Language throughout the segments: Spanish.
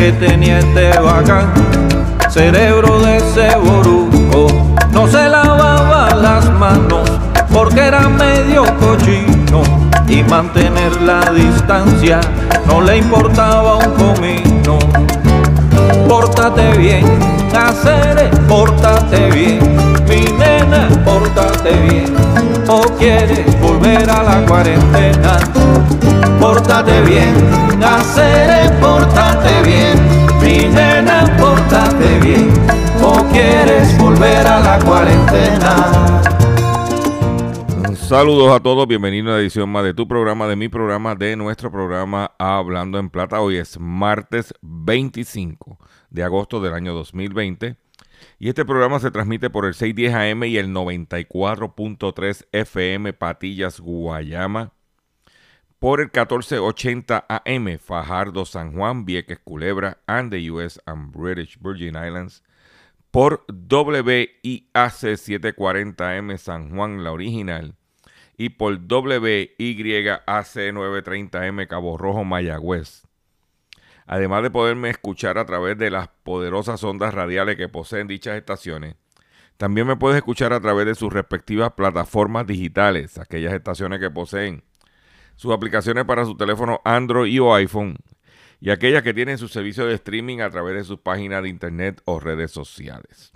Que tenía este bacán, cerebro de ese boruco. No se lavaba las manos porque era medio cochino. Y mantener la distancia no le importaba un comino. Pórtate bien, hacer, pórtate bien, mi nena, pórtate bien. O quieres volver a la cuarentena, pórtate bien, hacer, pórtate bien, mi nena, pórtate bien. O quieres volver a la cuarentena. Saludos a todos, bienvenidos a una edición más de tu programa, de mi programa, de nuestro programa Hablando en Plata. Hoy es martes 25 de agosto del año 2020 y este programa se transmite por el 610 AM y el 94.3 FM Patillas Guayama, por el 1480 AM Fajardo San Juan, Vieques Culebra and the US and British Virgin Islands, por WIAC 740M San Juan, la original, y por WYAC 930M Cabo Rojo, Mayagüez. Además de poderme escuchar a través de las poderosas ondas radiales que poseen dichas estaciones, también me puedes escuchar a través de sus respectivas plataformas digitales, aquellas estaciones que poseen sus aplicaciones para su teléfono Android y o iPhone, y aquellas que tienen su servicio de streaming a través de sus páginas de internet o redes sociales.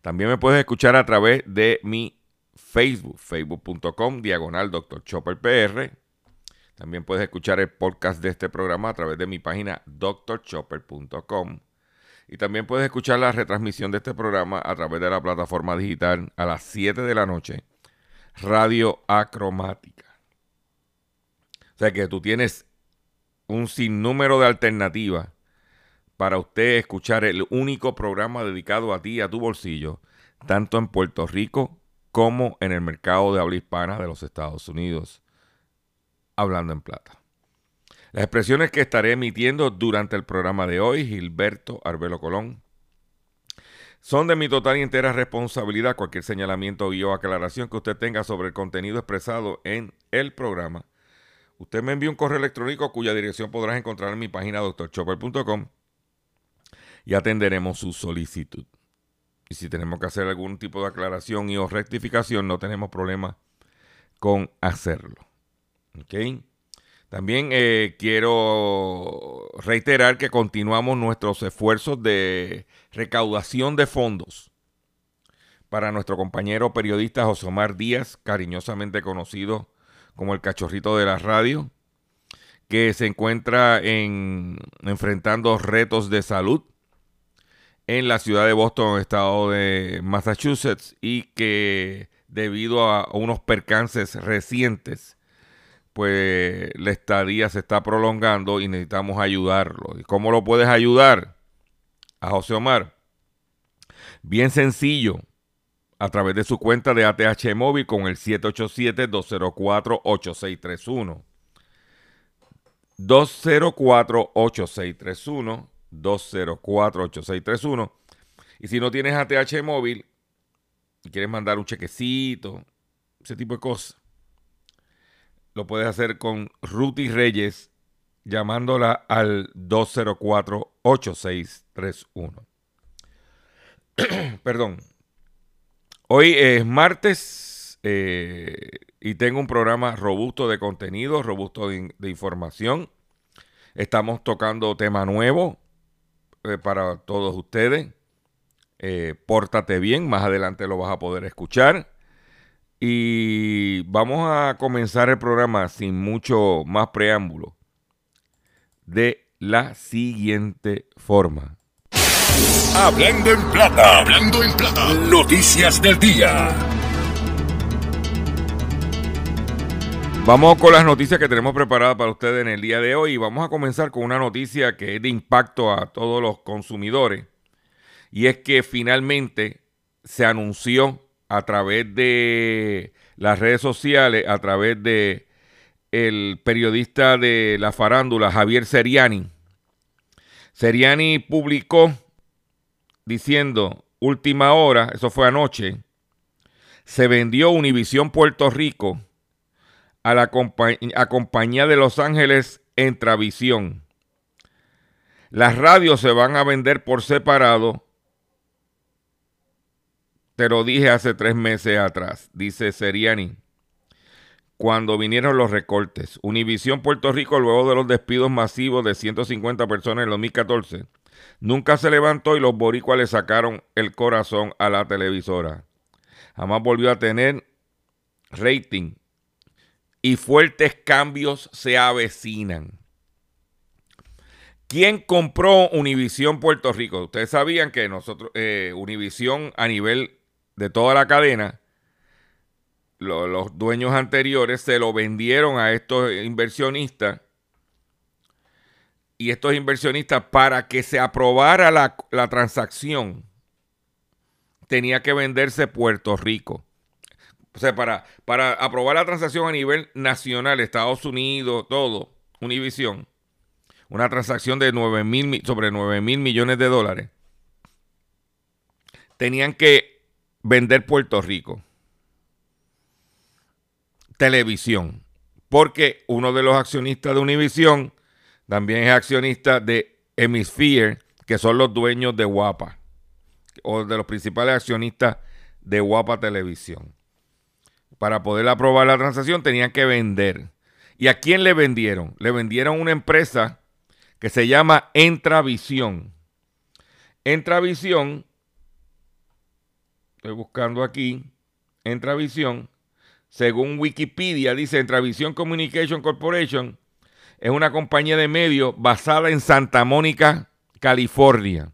También me puedes escuchar a través de mi Facebook, facebook.com, diagonal Dr. Chopper PR. También puedes escuchar el podcast de este programa a través de mi página drchopper.com. Y también puedes escuchar la retransmisión de este programa a través de la plataforma digital a las 7 de la noche, Radio Acromática. O sea que tú tienes un sinnúmero de alternativas para usted escuchar el único programa dedicado a ti a tu bolsillo, tanto en Puerto Rico como en el mercado de habla hispana de los Estados Unidos, hablando en plata. Las expresiones que estaré emitiendo durante el programa de hoy, Gilberto Arbelo Colón, son de mi total y entera responsabilidad. Cualquier señalamiento y o aclaración que usted tenga sobre el contenido expresado en el programa, usted me envía un correo electrónico cuya dirección podrás encontrar en mi página doctorchopper.com y atenderemos su solicitud. Y si tenemos que hacer algún tipo de aclaración y o rectificación, no tenemos problema con hacerlo. También eh, quiero reiterar que continuamos nuestros esfuerzos de recaudación de fondos para nuestro compañero periodista José Omar Díaz, cariñosamente conocido como el cachorrito de la radio, que se encuentra en, enfrentando retos de salud en la ciudad de Boston, estado de Massachusetts, y que debido a unos percances recientes, pues la estadía se está prolongando y necesitamos ayudarlo. ¿Y cómo lo puedes ayudar a José Omar? Bien sencillo, a través de su cuenta de ATH Móvil con el 787-204-8631. 204-8631. 204-8631. Y si no tienes ATH móvil y quieres mandar un chequecito, ese tipo de cosas, lo puedes hacer con Ruti Reyes llamándola al 204-8631. Perdón. Hoy es martes eh, y tengo un programa robusto de contenido, robusto de, información. Estamos tocando tema nuevo eh, para todos ustedes. Eh, pórtate bien, más adelante lo vas a poder escuchar. Y vamos a comenzar el programa sin mucho más preámbulo. De la siguiente forma. Hablando en plata, hablando en plata. Noticias del día. Vamos con las noticias que tenemos preparadas para ustedes en el día de hoy. Vamos a comenzar con una noticia que es de impacto a todos los consumidores. Y es que finalmente se anunció a través de las redes sociales, a través de el periodista de la farándula, Javier Seriani. Seriani publicó diciendo, última hora, eso fue anoche, se vendió Univisión Puerto Rico a la compañía de Los Ángeles Entravisión. Las radios se van a vender por separado. Te lo dije hace tres meses atrás, dice Seriani, cuando vinieron los recortes. Univisión Puerto Rico, luego de los despidos masivos de 150 personas en 2014, nunca se levantó y los boricuas le sacaron el corazón a la televisora. Jamás volvió a tener rating y fuertes cambios se avecinan. ¿Quién compró Univisión Puerto Rico? Ustedes sabían que nosotros, eh, Univisión a nivel de toda la cadena, los dueños anteriores se lo vendieron a estos inversionistas. Y estos inversionistas, para que se aprobara la, la transacción, tenía que venderse Puerto Rico. O sea, para, para aprobar la transacción a nivel nacional, Estados Unidos, todo, Univision, una transacción de 9 mil, sobre 9 mil millones de dólares, tenían que vender Puerto Rico. Televisión. Porque uno de los accionistas de Univision también es accionista de Hemisphere, que son los dueños de Guapa, o de los principales accionistas de Guapa Televisión para poder aprobar la transacción tenían que vender. ¿Y a quién le vendieron? Le vendieron una empresa que se llama Entravisión. Entravisión, estoy buscando aquí, Entravisión, según Wikipedia, dice Entravisión Communication Corporation, es una compañía de medios basada en Santa Mónica, California.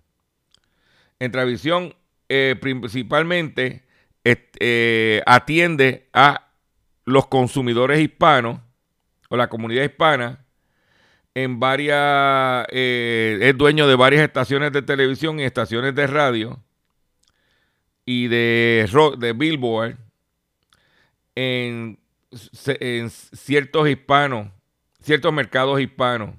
Entravisión eh, principalmente eh, atiende a los consumidores hispanos o la comunidad hispana en varias, eh, es dueño de varias estaciones de televisión y estaciones de radio y de, de Billboard en, en ciertos hispanos, ciertos mercados hispanos.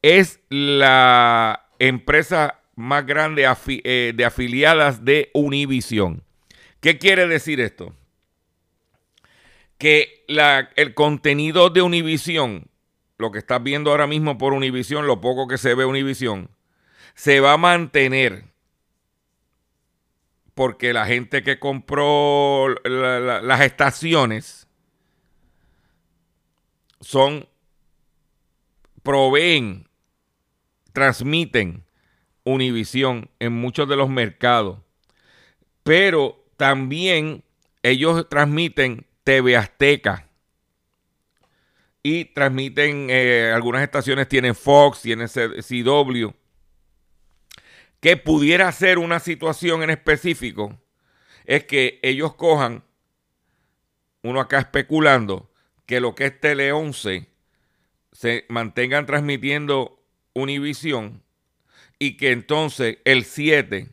Es la empresa más grande eh, de afiliadas de Univision. ¿Qué quiere decir esto? Que el contenido de Univision, lo que estás viendo ahora mismo por Univision, lo poco que se ve Univision, se va a mantener porque la gente que compró las estaciones son, proveen, transmiten Univisión en muchos de los mercados. Pero también ellos transmiten TV Azteca. Y transmiten, eh, algunas estaciones tienen Fox, tienen CW. Que pudiera ser una situación en específico es que ellos cojan, uno acá especulando, que lo que es Tele 11 se mantengan transmitiendo Univisión y que entonces el 7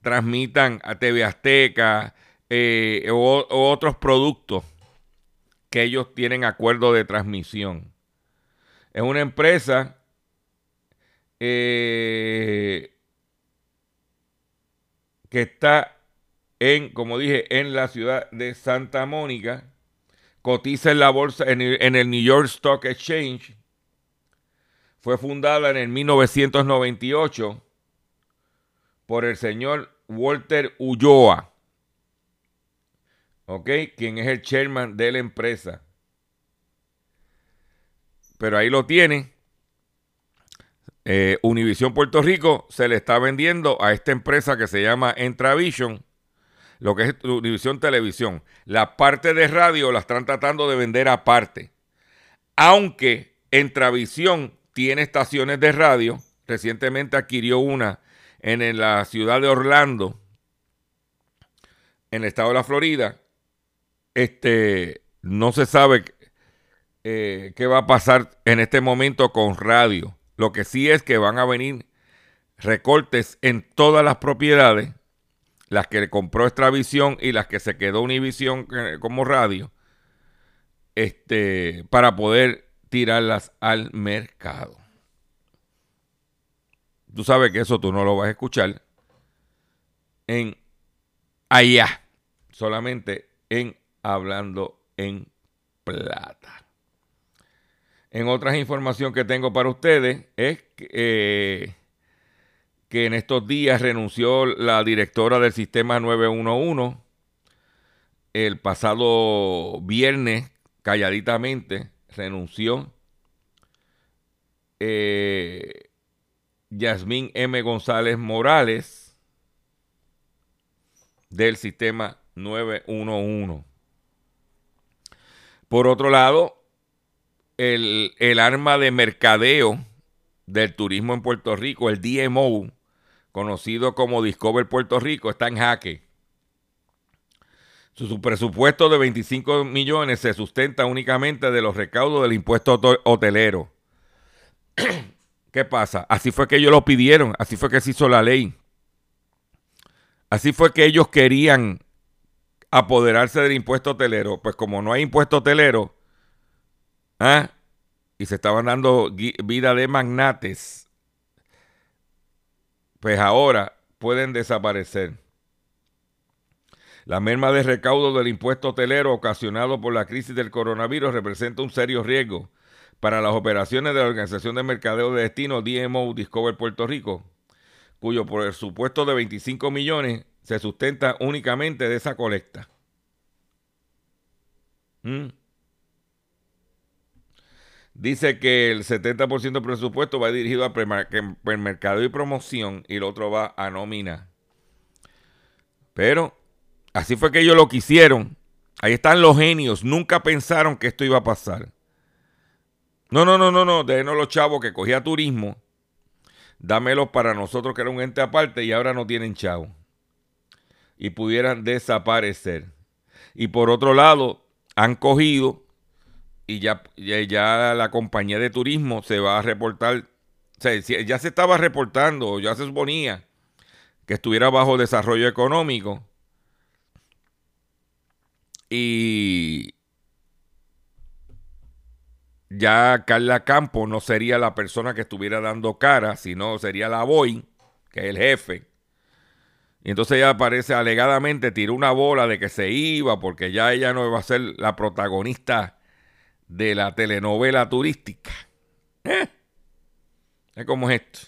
transmitan a TV Azteca eh, o, otros productos que ellos tienen acuerdo de transmisión. Es una empresa eh, que está en, como dije, en la ciudad de Santa Mónica, cotiza en la bolsa, en el New York Stock Exchange fue fundada en el 1998 por el señor Walter Ulloa, ¿ok? Quien es el chairman de la empresa. Pero ahí lo tiene. Eh, Univision Puerto Rico se le está vendiendo a esta empresa que se llama Entravision, lo que es Univision Televisión. La parte de radio la están tratando de vender aparte. Aunque Entravisión tiene estaciones de radio. Recientemente adquirió una en la ciudad de Orlando, en el estado de la Florida. Este, no se sabe eh, qué va a pasar en este momento con radio. Lo que sí es que van a venir recortes en todas las propiedades, las que compró Extravisión y las que se quedó Univisión eh, como radio, este, para poder tirarlas al mercado. Tú sabes que eso tú no lo vas a escuchar en allá, solamente en hablando en plata. En otras información que tengo para ustedes es que, eh, que en estos días renunció la directora del sistema 911 el pasado viernes, calladitamente, renunció eh, Yasmín M. González Morales del sistema 911. Por otro lado, el, el, arma de mercadeo del turismo en Puerto Rico, el DMO, conocido como Discover Puerto Rico, está en jaque. Su presupuesto de 25 millones se sustenta únicamente de los recaudos del impuesto hotelero. ¿Qué pasa? Así fue que ellos lo pidieron, así fue que se hizo la ley. Así fue que ellos querían apoderarse del impuesto hotelero. Pues como no hay impuesto hotelero, ¿ah? y se estaban dando vida de magnates, pues ahora pueden desaparecer. La merma de recaudo del impuesto hotelero ocasionado por la crisis del coronavirus representa un serio riesgo para las operaciones de la Organización de Mercadeo de Destino DMO Discover Puerto Rico, cuyo presupuesto de 25 millones se sustenta únicamente de esa colecta. ¿Mm? Dice que el 70% del presupuesto va dirigido a mercado y promoción y el otro va a nómina. Pero así fue que ellos lo quisieron. Ahí están los genios. Nunca pensaron que esto iba a pasar. No, no, no, no, no. Déjenos los chavos que cogía turismo. Dámelos para nosotros que era un ente aparte y ahora no tienen chavo y pudieran desaparecer. Y por otro lado, han cogido y ya, ya, la compañía de turismo se va a reportar, o sea, ya se estaba reportando, ya se suponía que estuviera bajo desarrollo económico. Y ya Carla Campo no sería la persona que estuviera dando cara, sino sería la Boeing, que es el jefe. Y entonces ella aparece alegadamente, tiró una bola de que se iba porque ya ella no iba a ser la protagonista de la telenovela turística. ¿Eh? Es como es esto.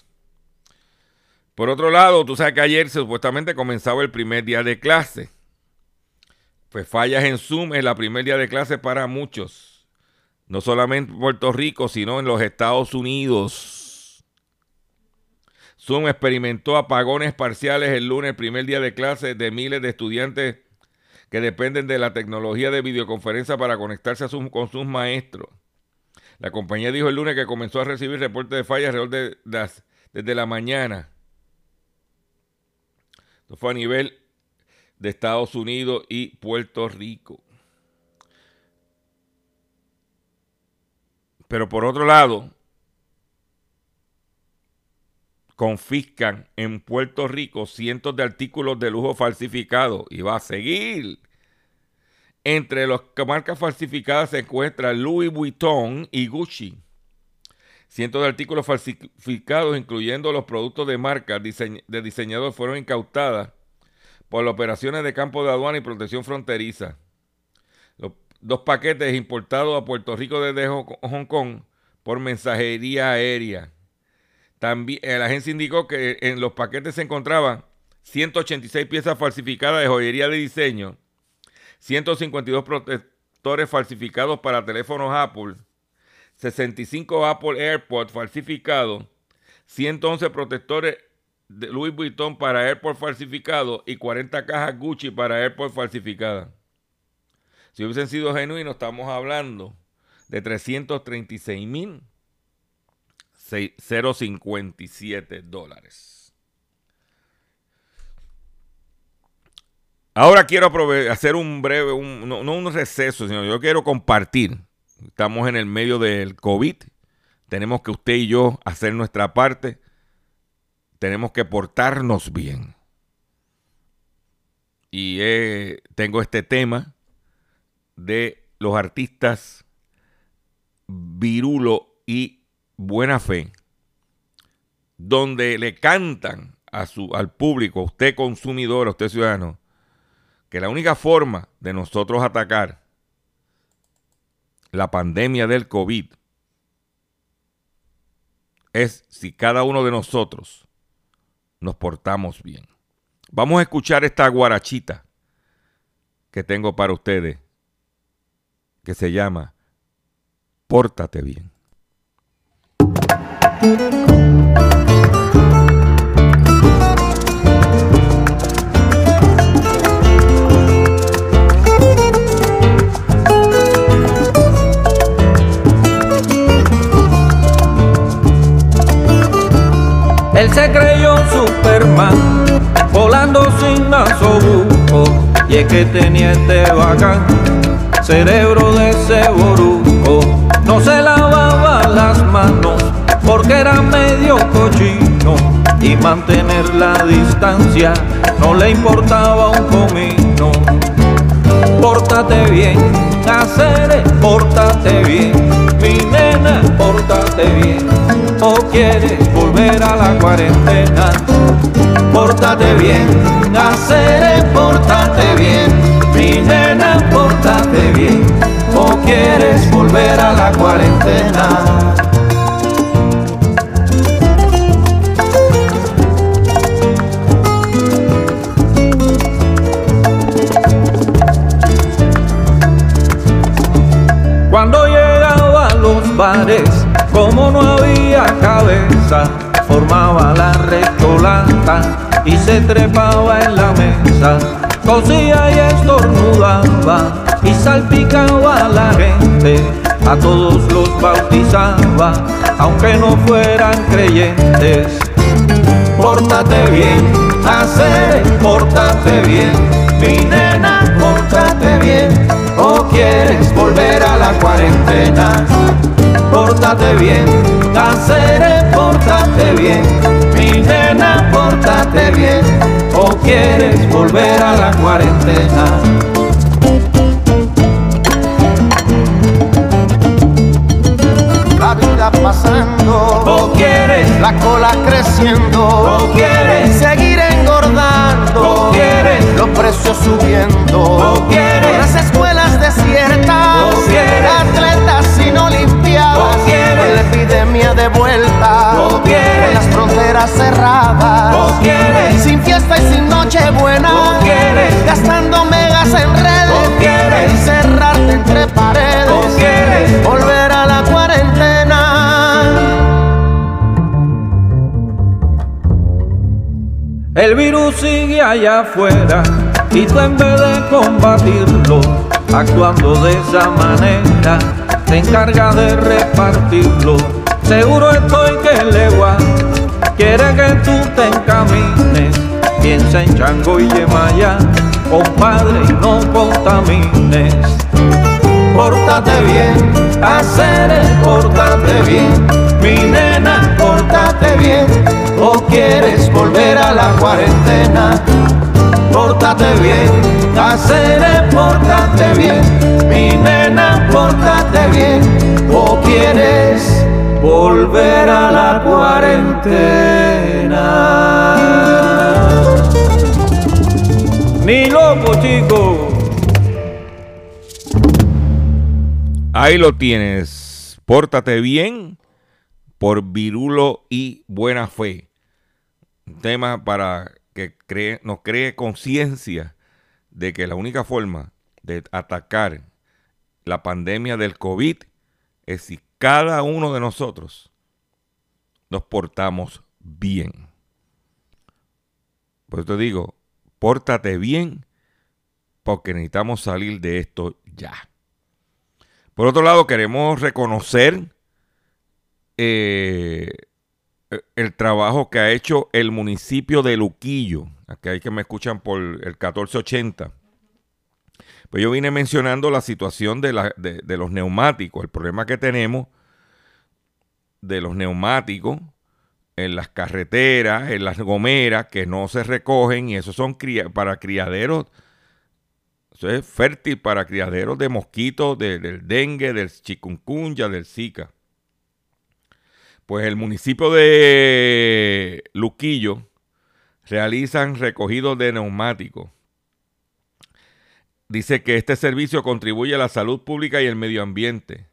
Por otro lado, tú sabes que ayer supuestamente comenzaba el primer día de clase. Pues fallas en Zoom es la primer día de clase para muchos. No solamente en Puerto Rico, sino en los Estados Unidos. Zoom experimentó apagones parciales el lunes, el primer día de clase de miles de estudiantes que dependen de la tecnología de videoconferencia para conectarse con sus maestros. La compañía dijo el lunes que comenzó a recibir reportes de fallas alrededor de desde la mañana. Esto fue a nivel de Estados Unidos y Puerto Rico. Pero por otro lado, confiscan en Puerto Rico cientos de artículos de lujo falsificados y va a seguir. Entre las marcas falsificadas se encuentran Louis Vuitton y Gucci. Cientos de artículos falsificados, incluyendo los productos de marca de diseñador, fueron incautadas por las operaciones de campo de aduana y protección fronteriza. Dos paquetes importados a Puerto Rico desde Hong Kong por mensajería aérea. También eh, la agencia indicó que en los paquetes se encontraban 186 piezas falsificadas de joyería de diseño, 152 protectores falsificados para teléfonos Apple, 65 Apple AirPods falsificados, 111 protectores de Louis Vuitton para AirPods falsificados y 40 cajas Gucci para AirPods falsificadas. Si hubiesen sido genuinos, estamos hablando de 336 mil 0.57 dólares. Ahora quiero hacer un breve, no, un receso, sino yo quiero compartir. Estamos en el medio del COVID. Tenemos que usted y yo hacer nuestra parte. Tenemos que portarnos bien. Y tengo este tema de los artistas Virulo y Buena Fe, donde le cantan a su, al público, a usted consumidor, a usted ciudadano, que la única forma de nosotros atacar la pandemia del COVID es si cada uno de nosotros nos portamos bien. Vamos a escuchar esta guarachita que tengo para ustedes, que se llama Pórtate bien. Él se creyó Superman, volando sin masobuco, y es que tenía este bacán, cerebro de ceboruco. No se lavaba las manos porque era medio cochino y mantener la distancia no le importaba un comino. Pórtate bien, hacer, pórtate bien, mi nena, pórtate bien, o quieres volver a la cuarentena. Pórtate bien, hacer, pórtate bien, mi nena, pórtate bien, o quieres volver a la cuarentena. Como no había cabeza, formaba la recholata y se trepaba en la mesa, cosía y estornudaba y salpicaba a la gente, a todos los bautizaba, aunque no fueran creyentes. Pórtate bien, hacer, pórtate bien, mi nena, pórtate bien, o quieres volver a la cuarentena pórtate bien, Cáceres, pórtate bien, mi nena, pórtate bien, o quieres volver a la cuarentena. La vida pasando, o quieres la cola creciendo, o quieres seguir engordando, o quieres los precios subiendo, o quieres las escuelas desiertas, o quieres atletas sin olimpiadas, o quieres la epidemia de vuelta, o quieres. Las fronteras cerradas, o quieres. Sin fiesta y sin noche buena, o quieres. Gastando megas en redes, o quieres. Encerrarte entre paredes, o quieres. Volver a la cuarentena. El virus sigue allá afuera y tú en vez de combatirlo, actuando de esa manera, te encarga de repartirlo. Seguro estoy que legua quiere que tú te encamines. Piensa en Chango y Yemaya, compadre, y no contamines. Pórtate bien, hacer pórtate bien, mi nena, pórtate bien, o quieres volver a la cuarentena. Pórtate bien, hacer pórtate bien, mi nena, pórtate bien, o quieres volver a la cuarentena. Ni loco, chico. Ahí lo tienes. Pórtate bien por virulo y buena fe. Tema para que cree, nos cree conciencia de que la única forma de atacar la pandemia del COVID es si cada uno de nosotros nos portamos bien. Por eso te digo, pórtate bien porque necesitamos salir de esto ya. Por otro lado, queremos reconocer eh, el trabajo que ha hecho el municipio de Luquillo. Aquí hay que me escuchan por el 1480. Pues yo vine mencionando la situación de, de los neumáticos, el problema que tenemos de los neumáticos en las carreteras, en las gomeras, que no se recogen y eso son para criaderos, eso es fértil para criaderos de mosquitos, del dengue, del chikungunya, del zika. Pues el municipio de Luquillo realizan recogidos de neumáticos. Dice que este servicio contribuye a la salud pública y el medio ambiente.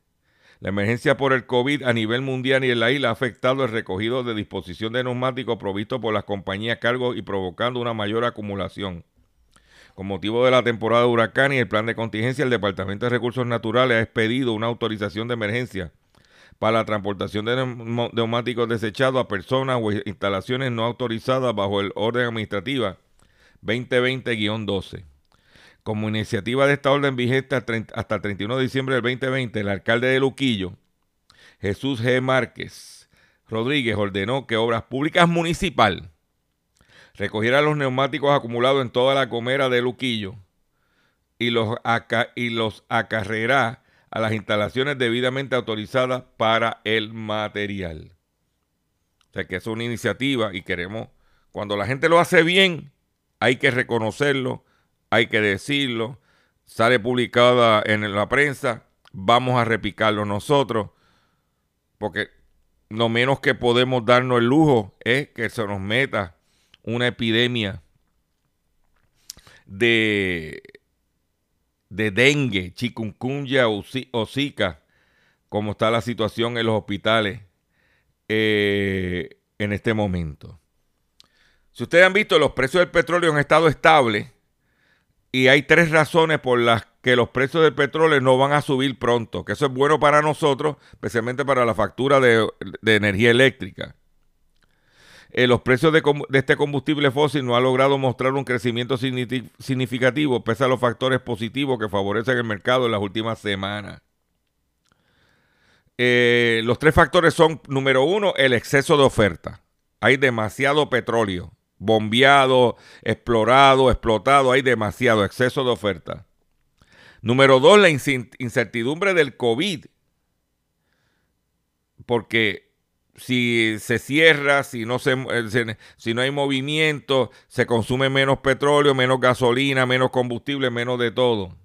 La emergencia por el COVID a nivel mundial y en la isla ha afectado el recogido de disposición de neumáticos provistos por las compañías cargos y provocando una mayor acumulación. Con motivo de la temporada de huracán y el plan de contingencia, el Departamento de Recursos Naturales ha expedido una autorización de emergencia para la transportación de neumáticos desechados a personas o instalaciones no autorizadas bajo el orden administrativa 2020-12. Como iniciativa de esta orden vigente hasta el 31 de diciembre del 2020, el alcalde de Luquillo, Jesús G. Márquez Rodríguez, ordenó que Obras Públicas Municipal recogiera los neumáticos acumulados en toda la comera de Luquillo y los, y los acarreará a las instalaciones debidamente autorizadas para el material. O sea que es una iniciativa y queremos, cuando la gente lo hace bien, hay que reconocerlo hay que decirlo, sale publicada en la prensa, vamos a repicarlo nosotros, porque lo menos que podemos darnos el lujo es que se nos meta una epidemia de, de dengue, chikungunya o zika, como está la situación en los hospitales eh, en este momento. Si ustedes han visto, los precios del petróleo han estado estables y hay tres razones por las que los precios del petróleo no van a subir pronto, que eso es bueno para nosotros, especialmente para la factura de, energía eléctrica. Eh, los precios de, este combustible fósil no han logrado mostrar un crecimiento significativo pese a los factores positivos que favorecen el mercado en las últimas semanas. Eh, los tres factores son, número uno, el exceso de oferta. Hay demasiado petróleo bombeado, explorado, explotado, hay demasiado exceso de oferta. Número dos, la incertidumbre del COVID. Porque si se cierra, si no, se, eh, si no hay movimiento, se consume menos petróleo, menos gasolina, menos combustible, menos de todo.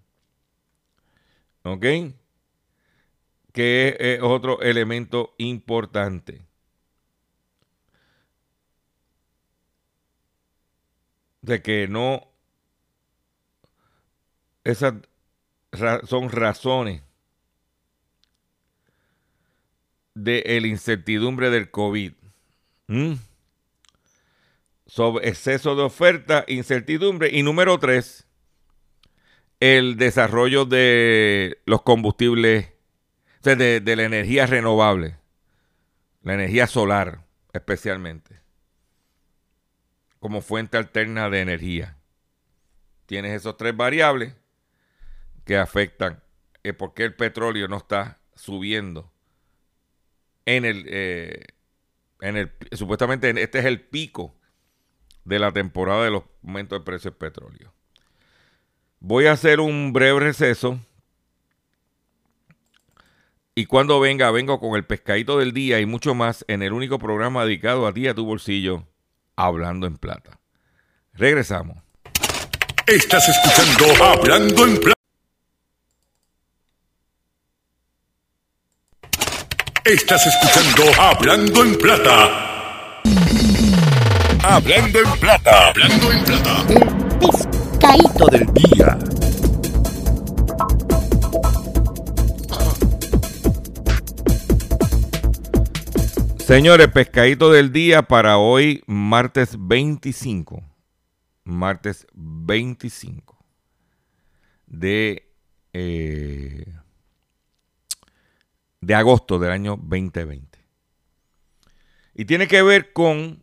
¿Ok? Que es otro elemento importante. de que no, esas son razones de la incertidumbre del COVID. Sobre exceso de oferta, incertidumbre. Y número tres, el desarrollo de los combustibles, de la energía renovable, la energía solar especialmente como fuente alterna de energía. Tienes esos tres variables que afectan eh, por qué el petróleo no está subiendo en el, eh, en el supuestamente este es el pico de la temporada de los aumentos de precios del petróleo. Voy a hacer un breve receso. Y cuando venga, vengo con el pescadito del día y mucho más en el único programa dedicado a ti, a tu bolsillo, Hablando en Plata. Regresamos. Estás escuchando Hablando en Plata. Estás escuchando Hablando en Plata. Hablando en Plata. Hablando en Plata. El pescadito del día. Señores, pescadito del día para hoy, martes 25. Martes 25 de, eh, de agosto del año 2020. Y tiene que ver con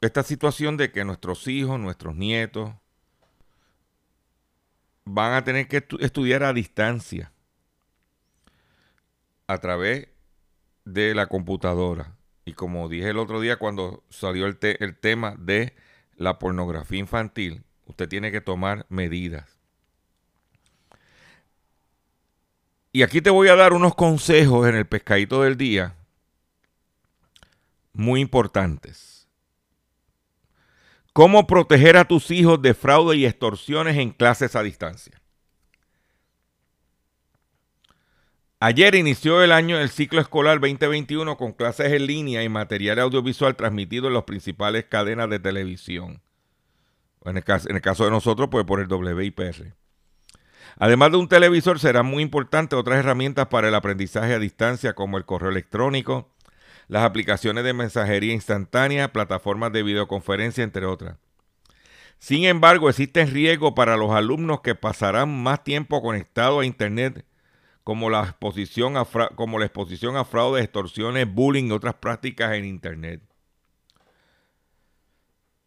esta situación de que nuestros hijos, nuestros nietos, van a tener que estudiar a distancia a través de la computadora y como dije el otro día cuando salió el, el tema de la pornografía infantil, usted tiene que tomar medidas. Y aquí te voy a dar unos consejos en el pescadito del día muy importantes. ¿Cómo proteger a tus hijos de fraude y extorsiones en clases a distancia? Ayer inició el año el ciclo escolar 2021 con clases en línea y material audiovisual transmitido en las principales cadenas de televisión. En el caso, en el caso de nosotros, pues por el WIPR. Además de un televisor, serán muy importantes otras herramientas para el aprendizaje a distancia, como el correo electrónico, las aplicaciones de mensajería instantánea, plataformas de videoconferencia, entre otras. Sin embargo, existen riesgos para los alumnos que pasarán más tiempo conectados a Internet, como la exposición a, como la exposición a fraude, extorsiones, bullying y otras prácticas en Internet.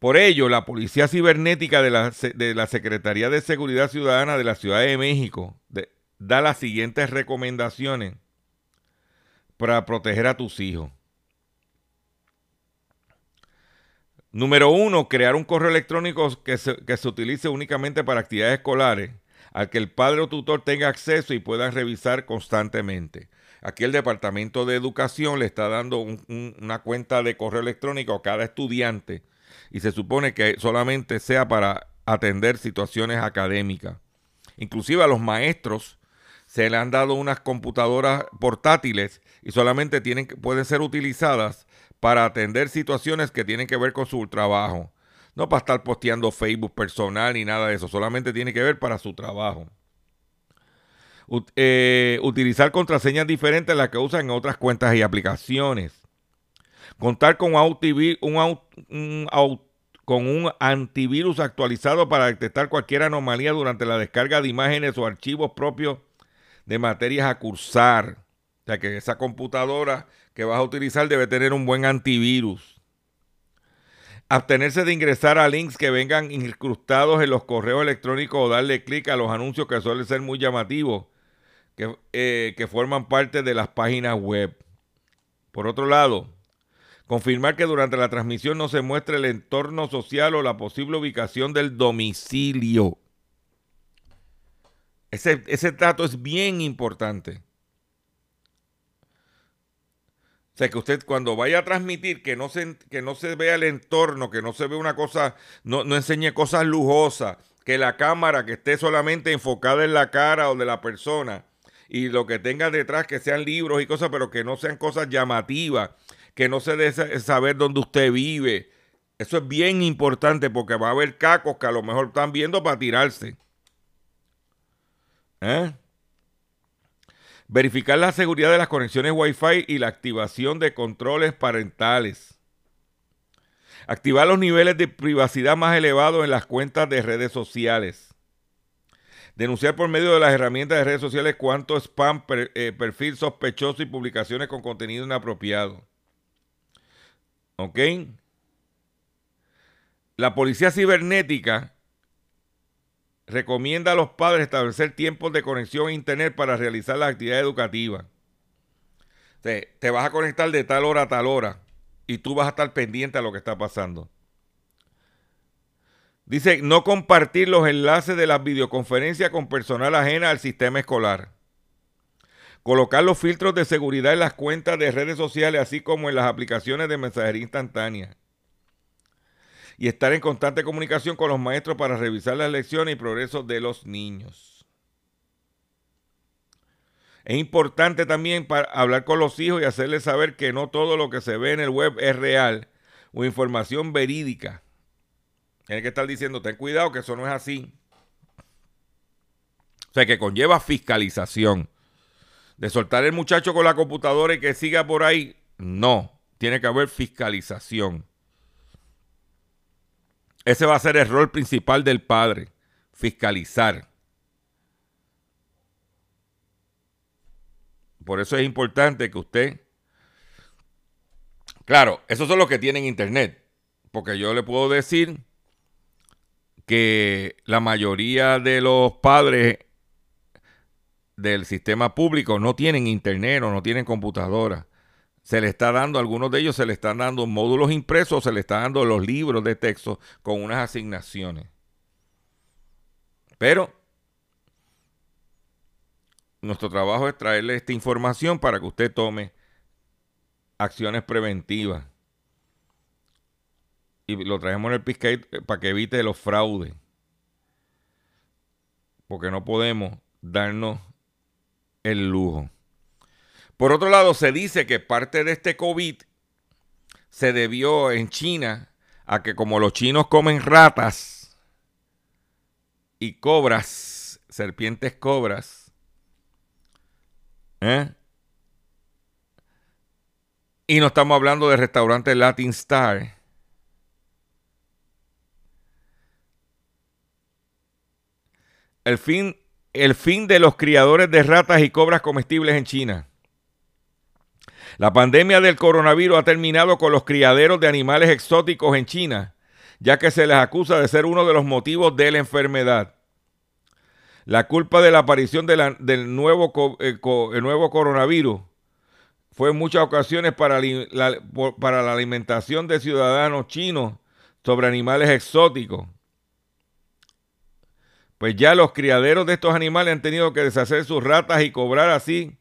Por ello, la Policía Cibernética de la, de la Secretaría de Seguridad Ciudadana de la Ciudad de México da las siguientes recomendaciones para proteger a tus hijos. Número uno, crear un correo electrónico que se, que se utilice únicamente para actividades escolares, al que el padre o tutor tenga acceso y puedan revisar constantemente. Aquí el Departamento de Educación le está dando un- un- una cuenta de correo electrónico a cada estudiante y se supone que solamente sea para atender situaciones académicas. Inclusive a los maestros se le han dado unas computadoras portátiles y solamente tienen, pueden ser utilizadas para atender situaciones que tienen que ver con su trabajo. No para estar posteando Facebook personal ni nada de eso, solamente tiene que ver para su trabajo. Eh, utilizar contraseñas diferentes a las que usan en otras cuentas y aplicaciones. Contar con, un un au- con un antivirus actualizado para detectar cualquier anomalía durante la descarga de imágenes o archivos propios de materias a cursar. O sea que esa computadora que vas a utilizar debe tener un buen antivirus. Abstenerse de ingresar a links que vengan incrustados en los correos electrónicos o darle clic a los anuncios que suelen ser muy llamativos, que, eh, que forman parte de las páginas web. Por otro lado, confirmar que durante la transmisión no se muestre el entorno social o la posible ubicación del domicilio. Ese, ese dato es bien importante. O sea, que usted cuando vaya a transmitir, que no se, que no se vea el entorno, que no se vea una cosa, no, no enseñe cosas lujosas, que la cámara que esté solamente enfocada en la cara o de la persona y lo que tenga detrás que sean libros y cosas, pero que no sean cosas llamativas, que no se dé sa- saber dónde usted vive. Eso es bien importante porque va a haber cacos que a lo mejor están viendo para tirarse. ¿Eh? Verificar la seguridad de las conexiones Wi-Fi y la activación de controles parentales. Activar los niveles de privacidad más elevados en las cuentas de redes sociales. Denunciar por medio de las herramientas de redes sociales cuánto spam, per- eh, perfil sospechoso y publicaciones con contenido inapropiado. ¿Ok? La policía cibernética recomienda a los padres establecer tiempos de conexión a Internet para realizar las actividades educativas. Te, vas a conectar de tal hora a tal hora y tú vas a estar pendiente a lo que está pasando. Dice, no compartir los enlaces de las videoconferencias con personal ajena al sistema escolar. Colocar los filtros de seguridad en las cuentas de redes sociales, así como en las aplicaciones de mensajería instantánea y estar en constante comunicación con los maestros para revisar las lecciones y progresos de los niños. Es importante también hablar con los hijos y hacerles saber que no todo lo que se ve en el web es real o información verídica. Tiene que estar diciendo, ten cuidado que eso no es así. O sea, que conlleva fiscalización. De soltar el muchacho con la computadora y que siga por ahí, no. Tiene que haber fiscalización. Ese va a ser el rol principal del padre, fiscalizar. Por eso es importante que usted... Claro, esos son los que tienen internet, porque yo le puedo decir que la mayoría de los padres del sistema público no tienen internet o no tienen computadora. se le está dando, algunos de ellos se le están dando módulos impresos, se le están dando los libros de texto con unas asignaciones. Pero nuestro trabajo es traerle esta información para que usted tome acciones preventivas. Y lo traemos en el Piscate para que evite los fraudes. Porque no podemos darnos el lujo. Por otro lado, se dice que parte de este COVID se debió en China a que como los chinos comen ratas y cobras, serpientes cobras, ¿eh? y no estamos hablando de restaurantes Latin Star, el fin, el fin de los criadores de ratas y cobras comestibles en China. La pandemia del coronavirus ha terminado con los criaderos de animales exóticos en China, ya que se les acusa de ser uno de los motivos de la enfermedad. La culpa de la aparición del nuevo, eh, nuevo, coronavirus fue en muchas ocasiones para la alimentación de ciudadanos chinos sobre animales exóticos. Pues ya los criaderos de estos animales han tenido que deshacer sus ratas y cobrar así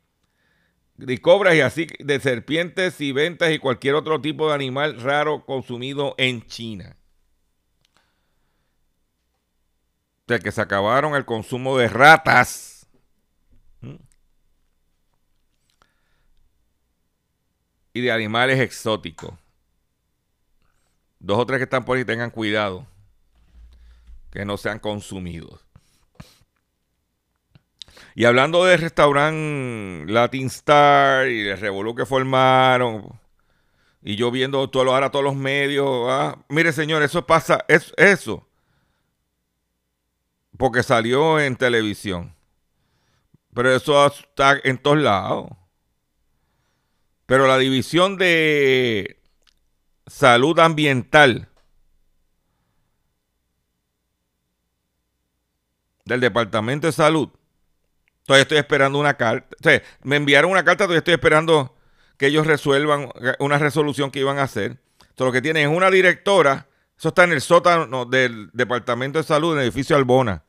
de cobras y así de serpientes y ventas y cualquier otro tipo de animal raro consumido en China. O sea que se acabaron el consumo de ratas. ¿Mm? Y de animales exóticos. Dos o tres que están por ahí tengan cuidado. Que no sean consumidos. Y hablando del restaurante Latin Star y de Revolu que formaron, y yo viendo todo, ahora todos los medios, ah, mire señor, eso pasa, es eso, porque salió en televisión. Pero eso está en todos lados. Pero la división de salud ambiental del Departamento de Salud Todavía estoy esperando una carta. Me enviaron una carta, todavía estoy esperando que ellos resuelvan una resolución que iban a hacer. Entonces, lo que tienen es una directora, eso está en el sótano del Departamento de Salud, en el edificio Albona.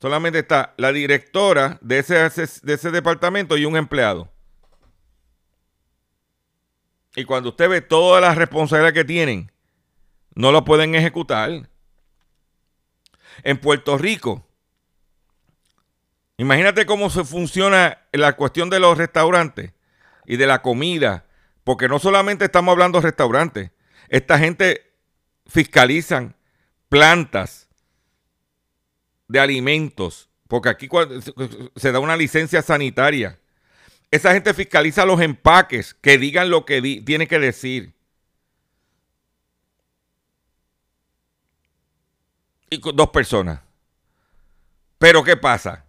Solamente está la directora de ese, de ese departamento y un empleado. Y cuando usted ve todas las responsabilidades que tienen, no lo pueden ejecutar. En Puerto Rico, Imagínate cómo se funciona la cuestión de los restaurantes y de la comida, porque no solamente estamos hablando de restaurantes, esta gente fiscalizan plantas de alimentos, porque aquí se da una licencia sanitaria. Esa gente fiscaliza los empaques, que digan lo que tiene que decir. Y con dos personas. Pero ¿qué pasa?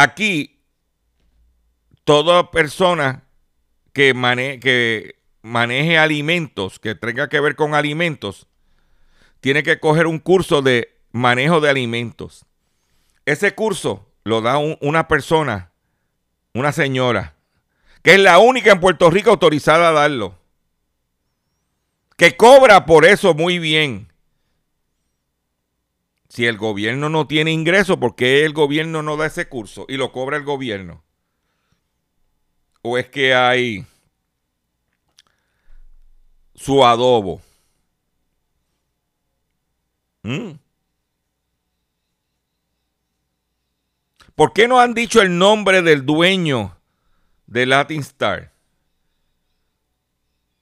Aquí, toda persona que, que maneje alimentos, que tenga que ver con alimentos, tiene que coger un curso de manejo de alimentos. Ese curso lo da una persona, una señora, que es la única en Puerto Rico autorizada a darlo, que cobra por eso muy bien. Si el gobierno no tiene ingresos, ¿por qué el gobierno no da ese curso y lo cobra el gobierno? ¿O es que hay su adobo? ¿Mm? ¿Por qué no han dicho el nombre del dueño de Latin Star?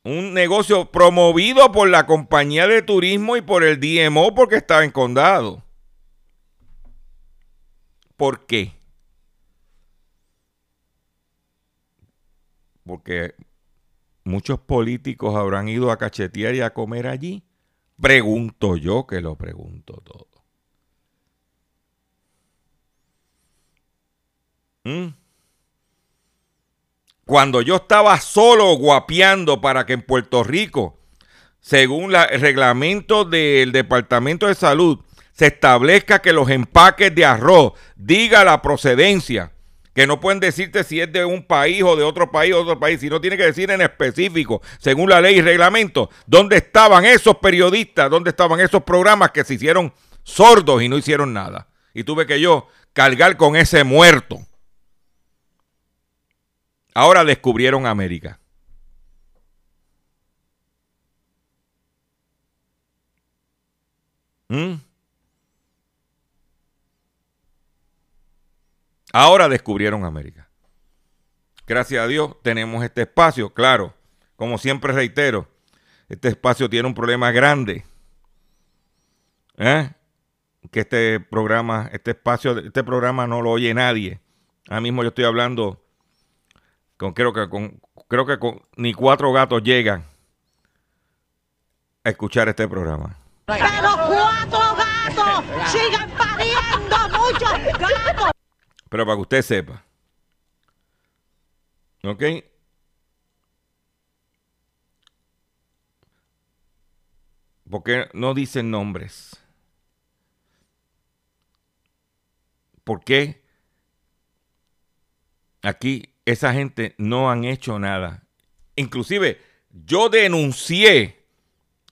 Un negocio promovido por la compañía de turismo y por el DMO porque estaba en condado. ¿Por qué? Porque muchos políticos habrán ido a cachetear y a comer allí. Pregunto yo que lo pregunto todo. ¿Mm? Cuando yo estaba solo guapeando para que en Puerto Rico, según el reglamento del Departamento de Salud, se establezca que los empaques de arroz diga la procedencia, que no pueden decirte si es de un país o de otro país o otro país, sino tiene que decir en específico, según la ley y reglamento, dónde estaban esos periodistas, dónde estaban esos programas que se hicieron sordos y no hicieron nada. Y tuve que yo cargar con ese muerto. Ahora descubrieron América. ¿Mm? Ahora descubrieron América. Gracias a Dios tenemos este espacio. Claro, como siempre reitero, este espacio tiene un problema grande. ¿Eh? Que este programa, este espacio, este programa no lo oye nadie. Ahora mismo yo estoy hablando con creo que con creo que con ni cuatro gatos llegan a escuchar este programa. Pero cuatro gatos siguen pariendo muchos gatos. Pero para que usted sepa. ¿Ok? Porque no dicen nombres. ¿Por qué aquí esa gente no han hecho nada? Inclusive yo denuncié,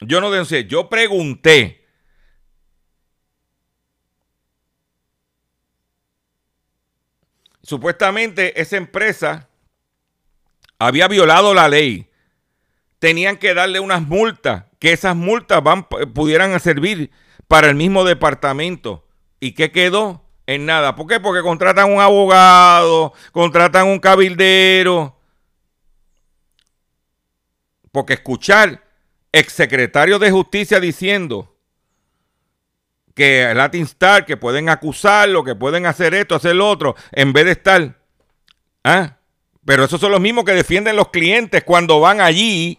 yo no denuncié, yo pregunté supuestamente esa empresa había violado la ley. Tenían que darle unas multas, que esas multas van, pudieran servir para el mismo departamento. ¿Y qué quedó? En nada. ¿Por qué? Porque contratan un abogado, contratan un cabildero. Porque escuchar exsecretario de justicia diciendo que Latin Star, que pueden acusarlo, que pueden hacer esto, hacer lo otro, en vez de estar. ¿ah? Pero esos son los mismos que defienden los clientes cuando van allí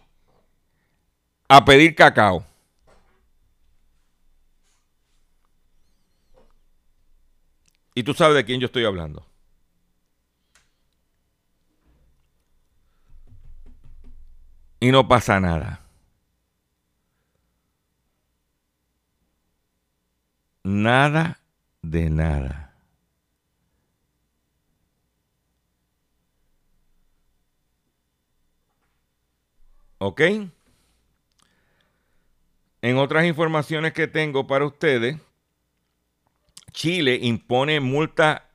a pedir cacao. Y tú sabes de quién yo estoy hablando. Y no pasa nada. Nada de nada. ¿Ok? En otras informaciones que tengo para ustedes, Chile impone multa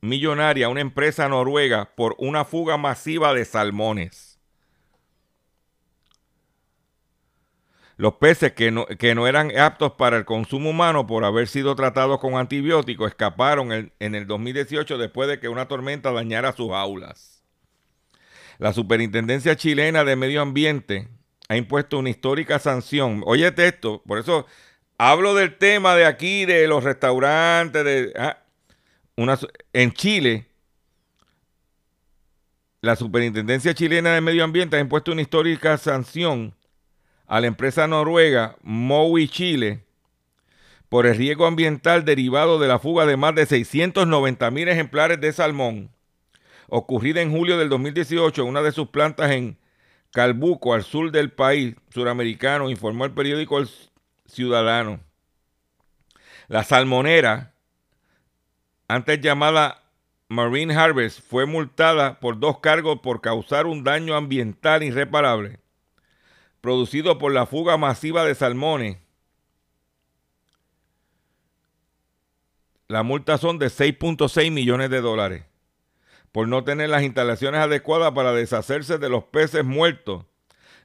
millonaria a una empresa noruega por una fuga masiva de salmones. Los peces que no, que no, eran aptos para el consumo humano por haber sido tratados con antibióticos escaparon en, en el 2018 después de que una tormenta dañara sus aulas. La Superintendencia Chilena de Medio Ambiente ha impuesto una histórica sanción. Oye esto, por eso hablo del tema de aquí, de los restaurantes, de ah, una, en Chile. La Superintendencia Chilena de Medio Ambiente ha impuesto una histórica sanción a la empresa noruega Mowi Chile por el riesgo ambiental derivado de la fuga de más de 690 mil ejemplares de salmón ocurrida en julio del 2018 en una de sus plantas en Calbuco, al sur del país suramericano, informó el periódico El Ciudadano. La salmonera, antes llamada Marine Harvest, fue multada por dos cargos por causar un daño ambiental irreparable producido por la fuga masiva de salmones. La multa son de 6.6 millones de dólares por no tener las instalaciones adecuadas para deshacerse de los peces muertos.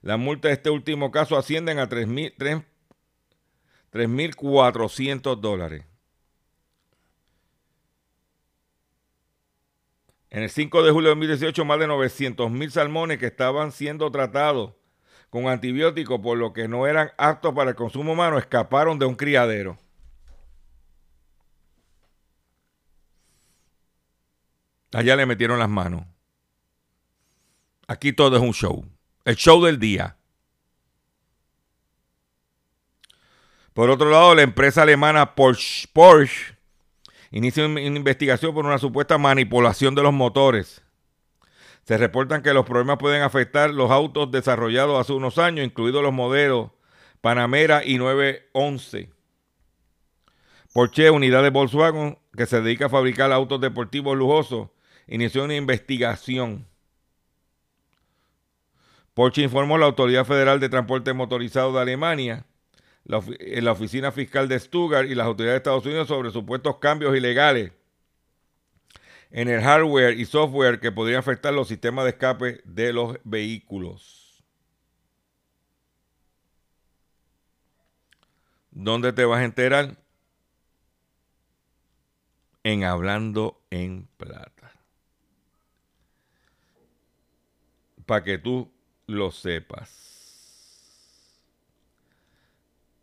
La multa de este último caso ascienden a 3.400 dólares. En el 5 de julio de 2018, más de 900 mil salmones que estaban siendo tratados con antibióticos por lo que no eran aptos para el consumo humano escaparon de un criadero. Allá le metieron las manos. Aquí todo es un show. El show del día. Por otro lado, la empresa alemana Porsche, Porsche inicia una investigación por una supuesta manipulación de los motores. Se reportan que los problemas pueden afectar los autos desarrollados hace unos años, incluidos los modelos Panamera y 911. Porsche, unidad de Volkswagen que se dedica a fabricar autos deportivos lujosos inició una investigación. Porsche informó a la Autoridad Federal de Transporte Motorizado de Alemania, la, la Oficina Fiscal de Stuttgart y las autoridades de Estados Unidos sobre supuestos cambios ilegales en el hardware y software que podrían afectar los sistemas de escape de los vehículos. ¿Dónde te vas a enterar? En Hablando en Plata. Para que tú lo sepas.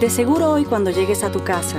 De seguro hoy cuando llegues a tu casa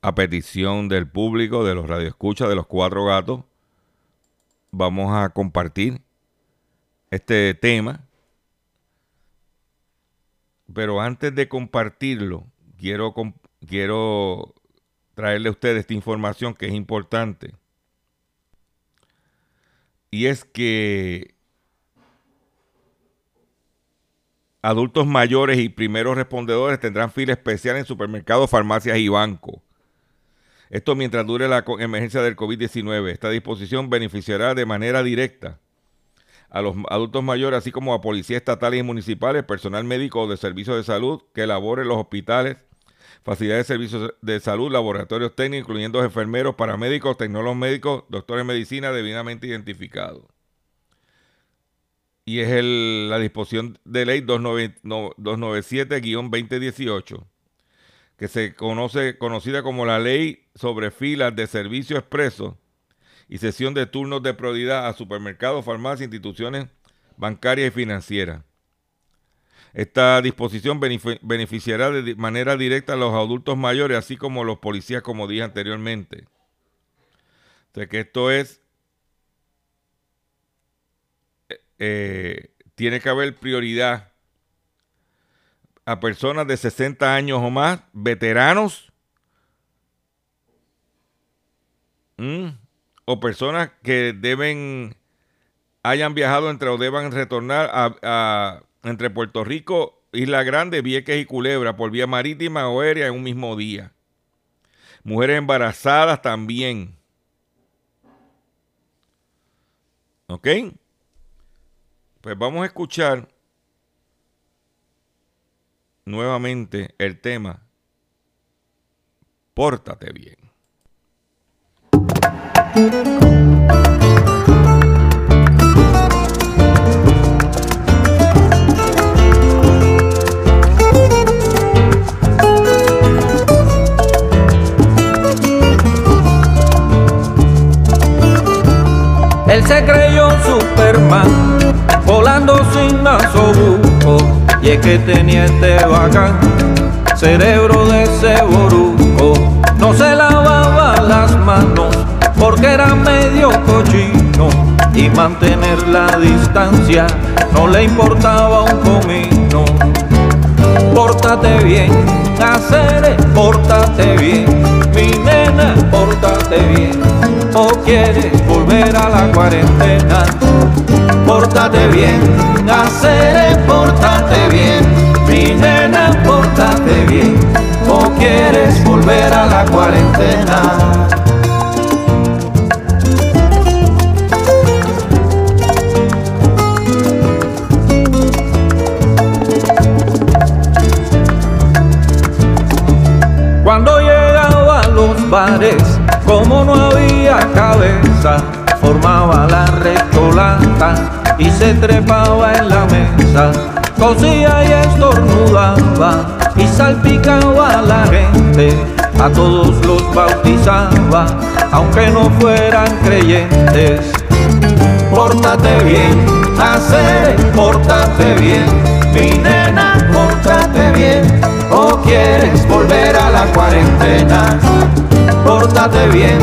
a petición del público, de los radioescuchas, de los cuatro gatos, vamos a compartir este tema. Pero antes de compartirlo, quiero, quiero traerle a ustedes esta información que es importante. Y es que adultos mayores y primeros respondedores tendrán fila especial en supermercados, farmacias y bancos. Esto mientras dure la emergencia del COVID-19. Esta disposición beneficiará de manera directa a los adultos mayores, así como a policías estatales y municipales, personal médico o de servicios de salud que labore los hospitales, facilidades de servicios de salud, laboratorios técnicos, incluyendo enfermeros, paramédicos, tecnólogos médicos, doctores de medicina debidamente identificados. Y es la disposición de ley 297-2018 que se conoce conocida como la Ley sobre filas de servicio expreso y sesión de turnos de prioridad a supermercados, farmacias, instituciones bancarias y financieras. Esta disposición beneficiará de manera directa a los adultos mayores, así como los policías, como dije anteriormente. O sea que esto es, eh, eh, tiene que haber prioridad a personas de 60 años o más, veteranos, o personas que deben, hayan viajado entre o deban retornar a, entre Puerto Rico, Isla Grande, Vieques y Culebra por vía marítima o aérea en un mismo día. Mujeres embarazadas también. ¿Ok? Pues vamos a escuchar nuevamente el tema Pórtate bien. Él se creyó Superman, volando sin nasobuco y es que tenía este bacán cerebro de ceboruco. No se lavaba las manos porque era medio cochino y mantener la distancia no le importaba un comino. Pórtate bien, hacer, pórtate bien, mi nena, pórtate bien o quieres volver a la cuarentena. Pórtate bien, naceré, pórtate bien, mi nena, pórtate bien, o quieres volver a la cuarentena. Cuando llegaba a los bares, como no había cabeza, formaba la recholata y se trepaba en la mesa. Cosía y estornudaba y salpicaba a la gente, a todos los bautizaba, aunque no fueran creyentes. Pórtate bien, hacer, pórtate bien, mi nena, pórtate bien, quieres volver a la cuarentena. Pórtate bien,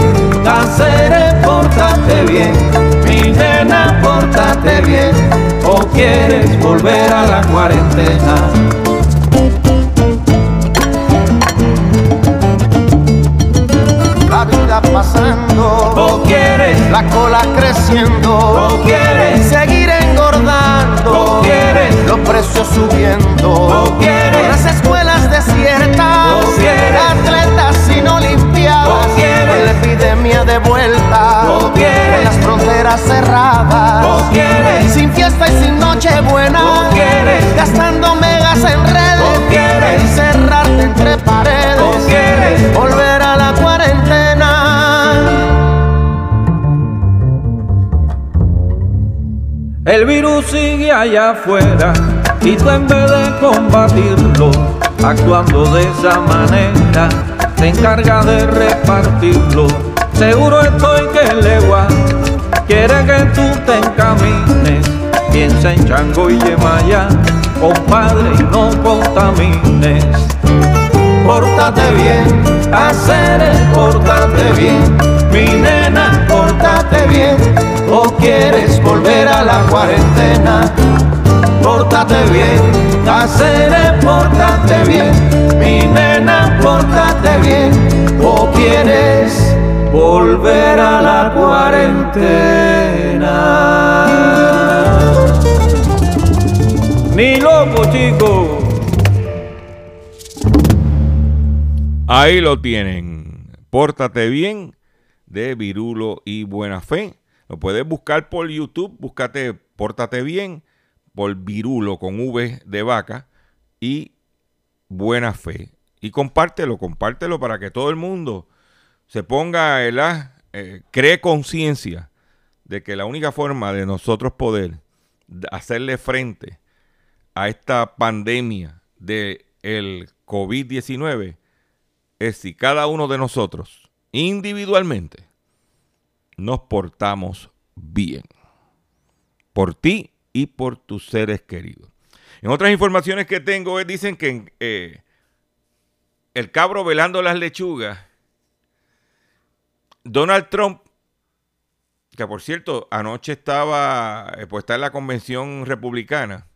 hacer, pórtate bien, mi nena, pórtate bien, o quieres volver a la cuarentena. La vida pasando, O quieres, la cola creciendo, o quieres, seguir engordando, o quieres, los precios subiendo, o quieres, las quieres. atletas sin olimpiadas, quieres. la epidemia de vuelta, quieres. las fronteras cerradas, sin fiesta y sin noche buena, gastando megas en redes, encerrarte entre paredes, volver a la cuarentena. El virus sigue allá afuera y tú en vez de combatirlo, actuando de esa manera, te encarga de repartirlo. Seguro estoy que el legua quiere que tú te encamines. Piensa en Chango y Yemaya, compadre, y no contamines. Pórtate bien, hacer pórtate bien, mi nena, pórtate bien, quieres volver a la cuarentena. Pórtate bien, hacer pórtate bien, mi nena, pórtate bien, o quieres volver a la cuarentena. Ni loco, chico. Ahí lo tienen. Pórtate bien de Virulo y Buena Fe. Lo puedes buscar por YouTube. Búscate Pórtate bien por Virulo con V de vaca y Buena Fe. Y compártelo, compártelo para que todo el mundo se ponga. Eh, cree conciencia de que la única forma de nosotros poder hacerle frente a esta pandemia del el COVID-19 es si cada uno de nosotros individualmente nos portamos bien. Por ti y por tus seres queridos. En otras informaciones que tengo, eh, dicen que eh, el cabro velando las lechugas, Donald Trump, que por cierto, anoche estaba, eh, pues está en la convención republicana,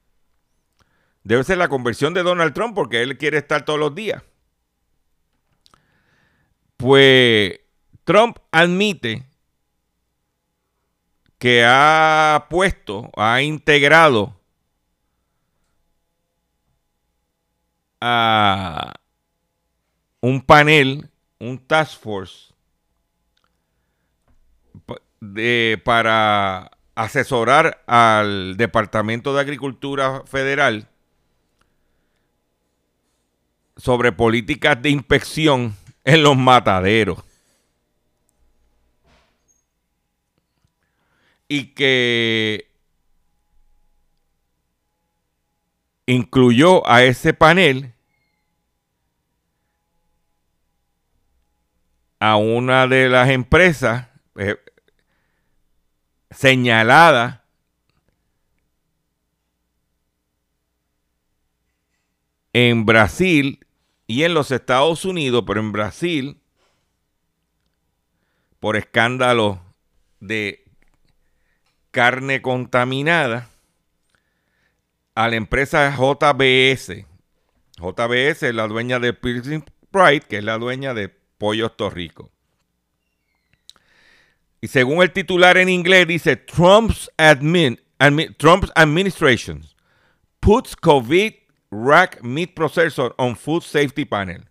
debe ser la conversión de Donald Trump porque él quiere estar todos los días. Pues Trump admite que ha puesto, ha integrado a un panel, un task force de, para asesorar al Departamento de Agricultura Federal sobre políticas de inspección en los mataderos. Y que incluyó a ese panel a una de las empresas eh, señalada en Brasil y en los Estados Unidos, pero en Brasil, por escándalo de carne contaminada, a la empresa JBS. JBS es la dueña de Pilgrim Pride, que es la dueña de Pollos Torrico. Y según el titular en inglés dice Trump's, admin, admi- Trump's administration puts COVID rack meat processor on food safety panel.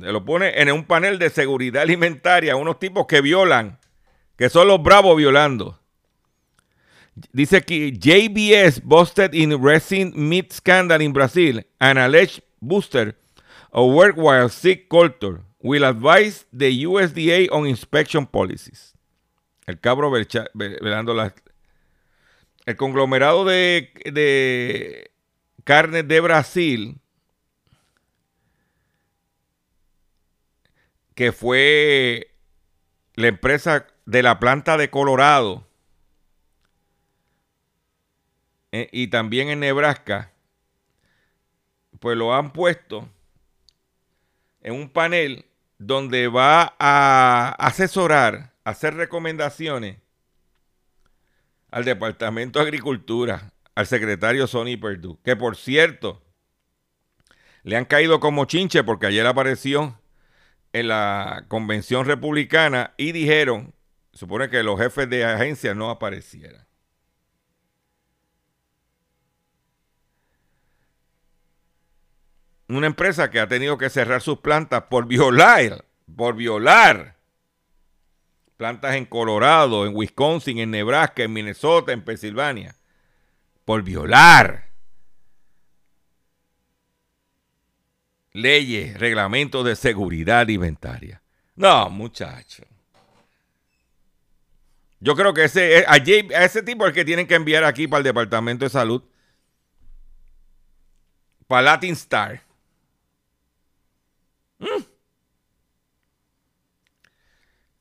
Se lo pone en un panel de seguridad alimentaria, unos tipos que violan, que son los bravos violando. Dice que JBS busted in resin meat scandal in Brazil and alleged booster of work while sick culture will advise the USDA on inspection policies. El cabro velando las... El conglomerado de, de carnes de Brasil, que fue la empresa de la planta de Colorado, eh, y también en Nebraska, pues lo han puesto en un panel donde va a asesorar, hacer recomendaciones al Departamento de Agricultura, al secretario Sonny Perdue, que por cierto, le han caído como chinche porque ayer apareció en la convención republicana y dijeron, supone que los jefes de agencias no aparecieran. una empresa que ha tenido que cerrar sus plantas por violar, por violar plantas en Colorado, en Wisconsin, en Nebraska, en Minnesota, en Pensilvania, por violar leyes, reglamentos de seguridad alimentaria. No, muchacho. Yo creo que ese, a, Jay- a ese tipo es el que tienen que enviar aquí para el Departamento de Salud. Para Latin Star.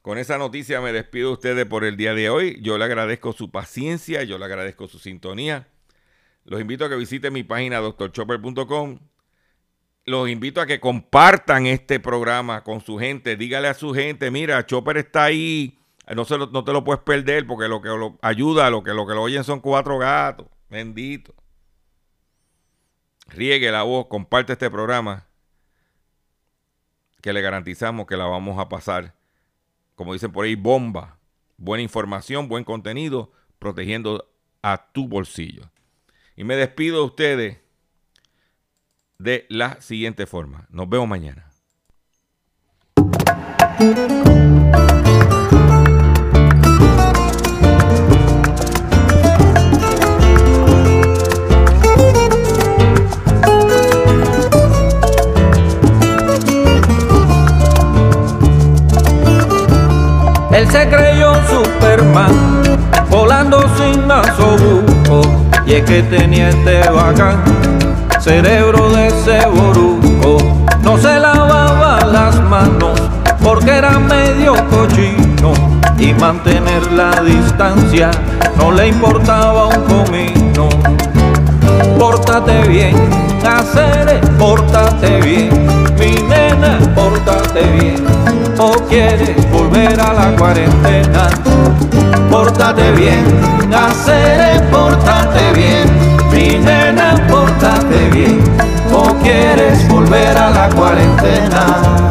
Con esa noticia me despido de ustedes por el día de hoy. Yo le agradezco su paciencia, yo le agradezco su sintonía. Los invito a que visiten mi página doctorchopper.com. Los invito a que compartan este programa con su gente. Dígale a su gente, mira, Chopper está ahí. No, se lo- no te lo puedes perder porque lo que lo ayuda, lo que, lo que lo oyen son cuatro gatos. Bendito. Riegue la voz, comparte este programa que le garantizamos que la vamos a pasar, como dicen por ahí, bomba. Buena información, buen contenido, protegiendo a tu bolsillo. Y me despido de ustedes de la siguiente forma. Nos vemos mañana. Él se creyó Superman, volando sin nasobuco. Y es que tenía este bacán, cerebro de ceboruco. No se lavaba las manos porque era medio cochino. Y mantener la distancia no le importaba un comino. Pórtate bien, hacer, pórtate bien, mi nena, pórtate bien. O quieres volver a la cuarentena, pórtate bien, hacer, pórtate bien, mi nena, pórtate bien. O quieres volver a la cuarentena.